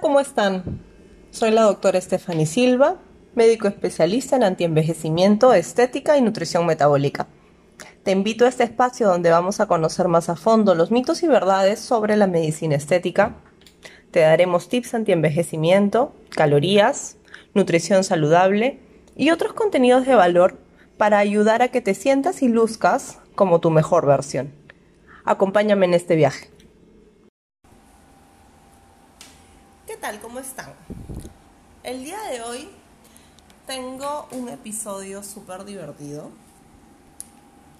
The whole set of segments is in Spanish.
¿cómo están? Soy la doctora Stephanie Silva, médico especialista en antienvejecimiento, estética y nutrición metabólica. Te invito a este espacio donde vamos a conocer más a fondo los mitos y verdades sobre la medicina estética. Te daremos tips antienvejecimiento, calorías, nutrición saludable y otros contenidos de valor para ayudar a que te sientas y luzcas como tu mejor versión. Acompáñame en este viaje. ¿Qué tal? ¿Cómo están? El día de hoy tengo un episodio súper divertido.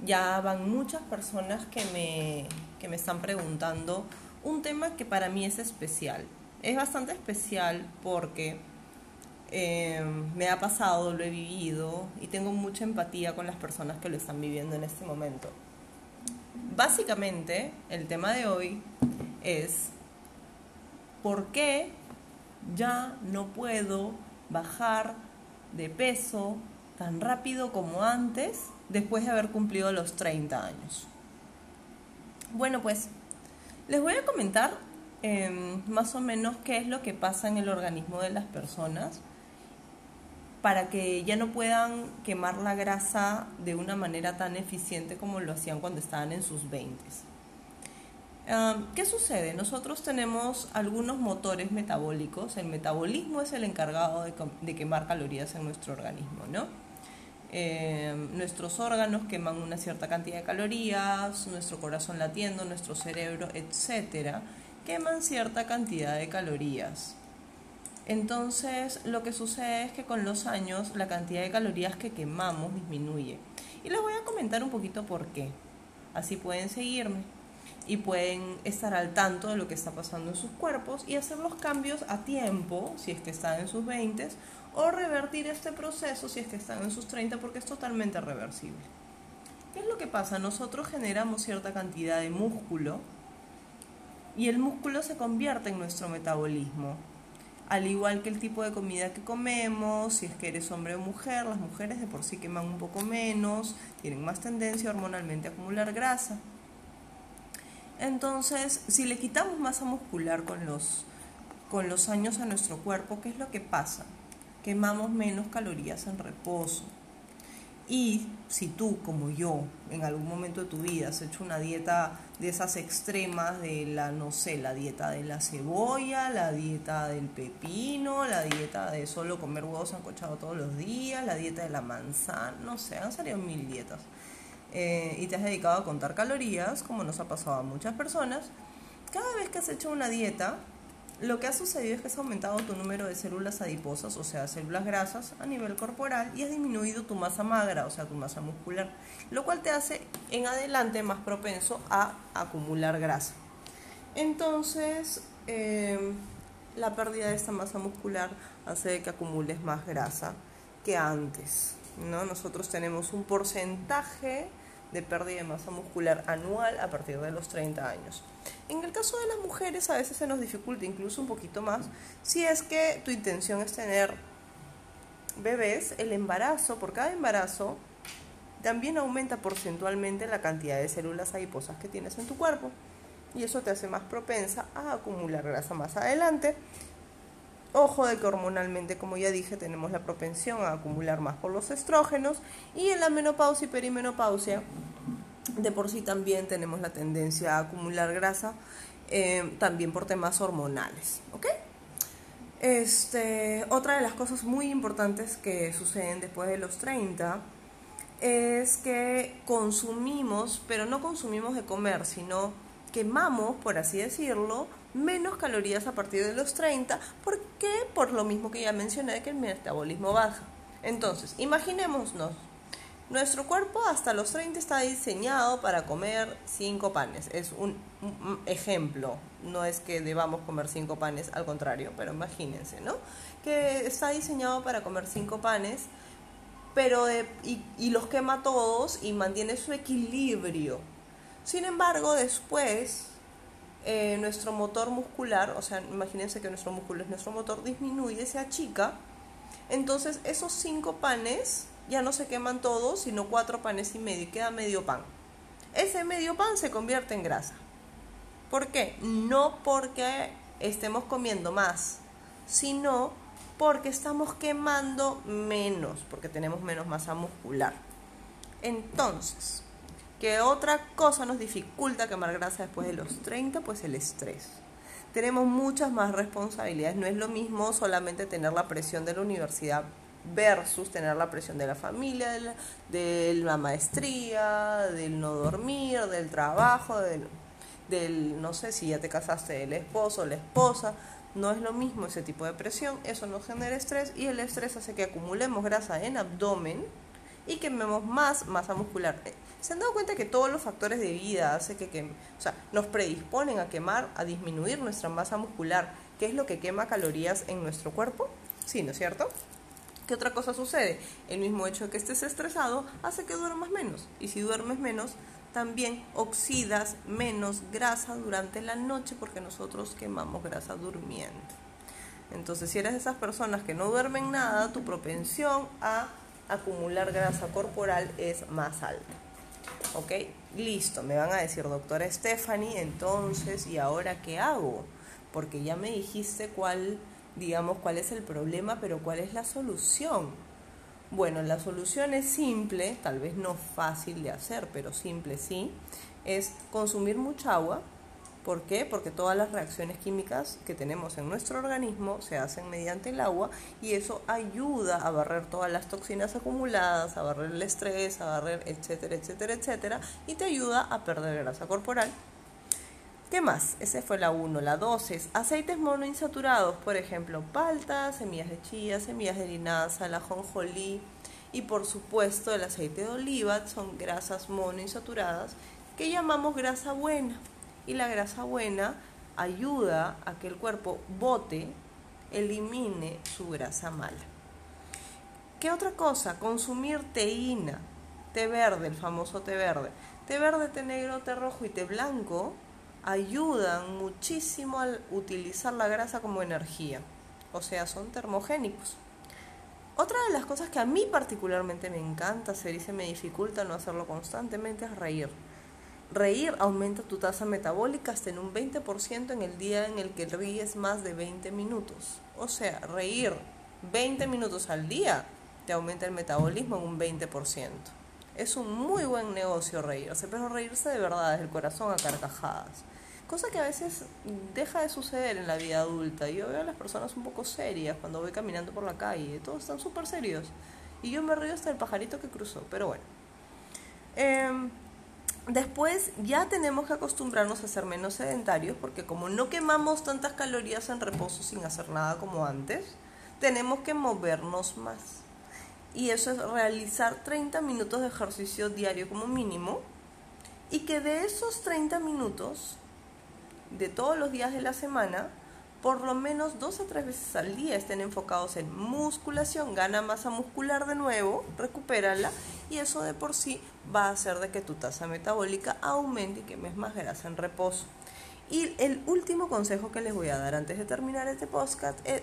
Ya van muchas personas que me, que me están preguntando un tema que para mí es especial. Es bastante especial porque eh, me ha pasado, lo he vivido y tengo mucha empatía con las personas que lo están viviendo en este momento. Básicamente, el tema de hoy es por qué ya no puedo bajar de peso tan rápido como antes después de haber cumplido los 30 años. Bueno, pues les voy a comentar em, más o menos qué es lo que pasa en el organismo de las personas para que ya no puedan quemar la grasa de una manera tan eficiente como lo hacían cuando estaban en sus 20. ¿Qué sucede? Nosotros tenemos algunos motores metabólicos. El metabolismo es el encargado de, quemar calorías en nuestro organismo, ¿no? Em, nuestros órganos queman una cierta cantidad de calorías, nuestro corazón latiendo, nuestro cerebro, etcétera, queman cierta cantidad de calorías. Entonces, lo que sucede es que con los años la cantidad de calorías que quemamos disminuye. Y les voy a comentar un poquito por qué. Así pueden seguirme y pueden estar al tanto de lo que está pasando en sus cuerpos y hacer los cambios a tiempo, si es que están en sus 20, o revertir este proceso si es que están en sus 30, porque es totalmente reversible. ¿Qué es lo que pasa? Nosotros generamos cierta cantidad de músculo y el músculo se convierte en nuestro metabolismo. Al igual que el tipo de comida que comemos, si es que eres hombre o mujer, las mujeres de por sí queman un poco menos, tienen más tendencia hormonalmente a acumular grasa. Entonces, si le quitamos masa muscular con los, con los años a nuestro cuerpo, ¿qué es lo que pasa? Quemamos menos calorías en reposo. Y si tú, como yo, en algún momento de tu vida has hecho una dieta de esas extremas, de la, no sé, la dieta de la cebolla, la dieta del pepino, la dieta de solo comer huevos ancochados todos los días, la dieta de la manzana, no sé, han salido mil dietas. Eh, y te has dedicado a contar calorías, como nos ha pasado a muchas personas, cada vez que has hecho una dieta, lo que ha sucedido es que has aumentado tu número de células adiposas, o sea, células grasas a nivel corporal, y has disminuido tu masa magra, o sea, tu masa muscular, lo cual te hace en adelante más propenso a acumular grasa. Entonces, em, la pérdida de esta masa muscular hace que acumules más grasa que antes. ¿No? Nosotros tenemos un porcentaje de pérdida de masa muscular anual a partir de los 30 años. En el caso de las mujeres a veces se nos dificulta incluso un poquito más si es que tu intención es tener bebés, el embarazo, por cada embarazo, también aumenta porcentualmente la cantidad de células adiposas que tienes en tu cuerpo y eso te hace más propensa a acumular grasa más adelante Ojo de que hormonalmente, como ya dije, tenemos la propensión a acumular más por los estrógenos y en la menopausia y perimenopausia de por sí también tenemos la tendencia a acumular grasa, eh, también por temas hormonales. Este, otra de las cosas muy importantes que suceden después de los 30 es que consumimos, pero no consumimos de comer, sino quemamos, por así decirlo, menos calorías a partir de los 30. ¿Por qué? Por lo mismo que ya mencioné, que el metabolismo baja. Entonces, imaginémonos, nuestro cuerpo hasta los 30 está diseñado para comer 5 panes. Es un, ejemplo, no es que debamos comer 5 panes, al contrario, pero imagínense, ¿no? Que está diseñado para comer 5 panes, pero y, y los quema todos y mantiene su equilibrio. Sin embargo, después eh, nuestro motor muscular, o sea, imagínense que nuestro músculo es nuestro motor, disminuye, se achica. Entonces, esos cinco panes ya no se queman todos, sino cuatro panes y medio, y queda medio pan. Ese medio pan se convierte en grasa. ¿Por qué? No porque estemos comiendo más sino porque estamos quemando menos, porque tenemos menos masa muscular. Entonces, ¿qué otra cosa nos dificulta quemar grasa después de los 30? Pues el estrés. Tenemos muchas más responsabilidades. No es lo mismo solamente tener la presión de la universidad versus tener la presión de la familia, de la, maestría, del no dormir, del trabajo, del, del, no sé si ya te casaste, del esposo la esposa. No es lo mismo ese tipo de presión, eso nos genera estrés y el estrés hace que acumulemos grasa en abdomen y quememos más masa muscular. ¿Se han dado cuenta que todos los factores de vida hace que, que o sea, nos predisponen a quemar, a disminuir nuestra masa muscular, que es lo que quema calorías en nuestro cuerpo? Sí, ¿no es cierto? ¿Qué otra cosa sucede? El mismo hecho de que estés estresado hace que duermas menos. Y si duermes menos, también oxidas menos grasa durante la noche porque nosotros quemamos grasa durmiendo. Entonces, si eres de esas personas que no duermen nada, tu propensión a acumular grasa corporal es más alta. ¿Ok? Listo, me van a decir, doctora Stephanie, entonces, ¿y ahora qué hago? Porque ya me dijiste cuál digamos, cuál es el problema, pero cuál es la solución. Bueno, la solución es simple, tal vez no fácil de hacer, pero simple sí, es consumir mucha agua. ¿Por qué? Porque todas las reacciones químicas que tenemos en nuestro organismo se hacen mediante el agua y eso ayuda a barrer todas las toxinas acumuladas, a barrer el estrés, a barrer etcétera, etcétera, etcétera, y te ayuda a perder grasa corporal ¿Qué más? Ese fue la 1. La 2 es aceites monoinsaturados, por ejemplo, palta, semillas de chía, semillas de linaza, la jonjolí y por supuesto el aceite de oliva son grasas monoinsaturadas que llamamos grasa buena. Y la grasa buena ayuda a que el cuerpo bote, elimine su grasa mala. ¿Qué otra cosa? Consumir teína, té verde, el famoso té verde. Té verde, té negro, té rojo y té blanco ayudan muchísimo al utilizar la grasa como energía, o sea, son termogénicos. Otra de las cosas que a mí particularmente me encanta hacer y se me dificulta no hacerlo constantemente es reír. Reír aumenta tu tasa metabólica hasta en un 20% en el día en el que ríes más de 20 minutos. O sea, reír 20 minutos al día te aumenta el metabolismo en un 20%. Es un muy buen negocio reírse, pero reírse de verdad, desde el corazón a carcajadas. Cosa que a veces deja de suceder en la vida adulta. Yo veo a las personas un poco serias cuando voy caminando por la calle. Todos están súper serios. Y yo me río hasta el pajarito que cruzó. Pero bueno. Em, después ya tenemos que acostumbrarnos a ser menos sedentarios porque como no quemamos tantas calorías en reposo sin hacer nada como antes, tenemos que movernos más. Y eso es realizar 30 minutos de ejercicio diario como mínimo. Y que de esos 30 minutos de todos los días de la semana, por lo menos dos o tres veces al día estén enfocados en musculación, gana masa muscular de nuevo, recupérala y eso de por sí va a hacer de que tu tasa metabólica aumente y quemes más grasa en reposo. Y el último consejo que les voy a dar antes de terminar este podcast, eh,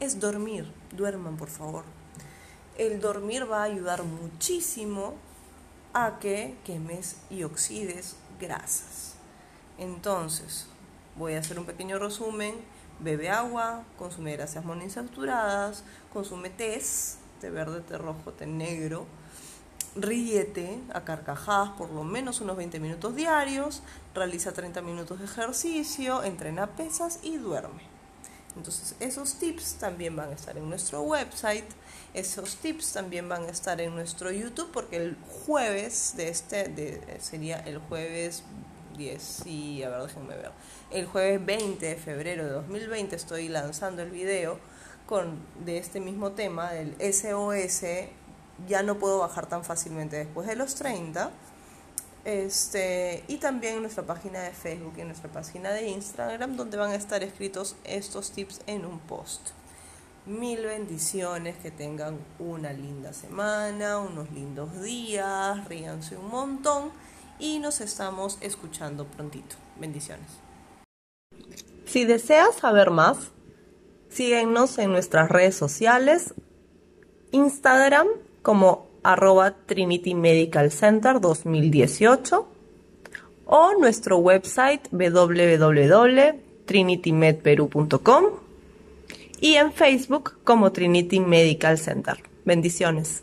es dormir. Duerman, por favor. El dormir va a ayudar muchísimo a que quemes y oxides grasas. Entonces, voy a hacer un pequeño resumen. Bebe agua, consume grasas monoinsaturadas, consume tés, té verde, té rojo, té negro. Ríete a carcajadas por lo menos unos 20 minutos diarios, realiza 30 minutos de ejercicio, entrena pesas y duerme. Entonces esos tips también van a estar en nuestro website, esos tips también van a estar en nuestro YouTube porque el jueves de este sería el jueves 10, sí, a ver, déjenme ver. El jueves 20 de febrero de 2020 estoy lanzando el video con, de este mismo tema, del SOS, ya no puedo bajar tan fácilmente después de los 30. Este, y también en nuestra página de Facebook y en nuestra página de Instagram, donde van a estar escritos estos tips en un post. Mil bendiciones, que tengan una linda semana, unos lindos días, ríanse un montón y nos estamos escuchando prontito. Bendiciones. Si deseas saber más, síguenos en nuestras redes sociales, Instagram como arroba Trinity Medical Center 2018 o nuestro website www.trinitymedperu.com y en Facebook como Trinity Medical Center. Bendiciones.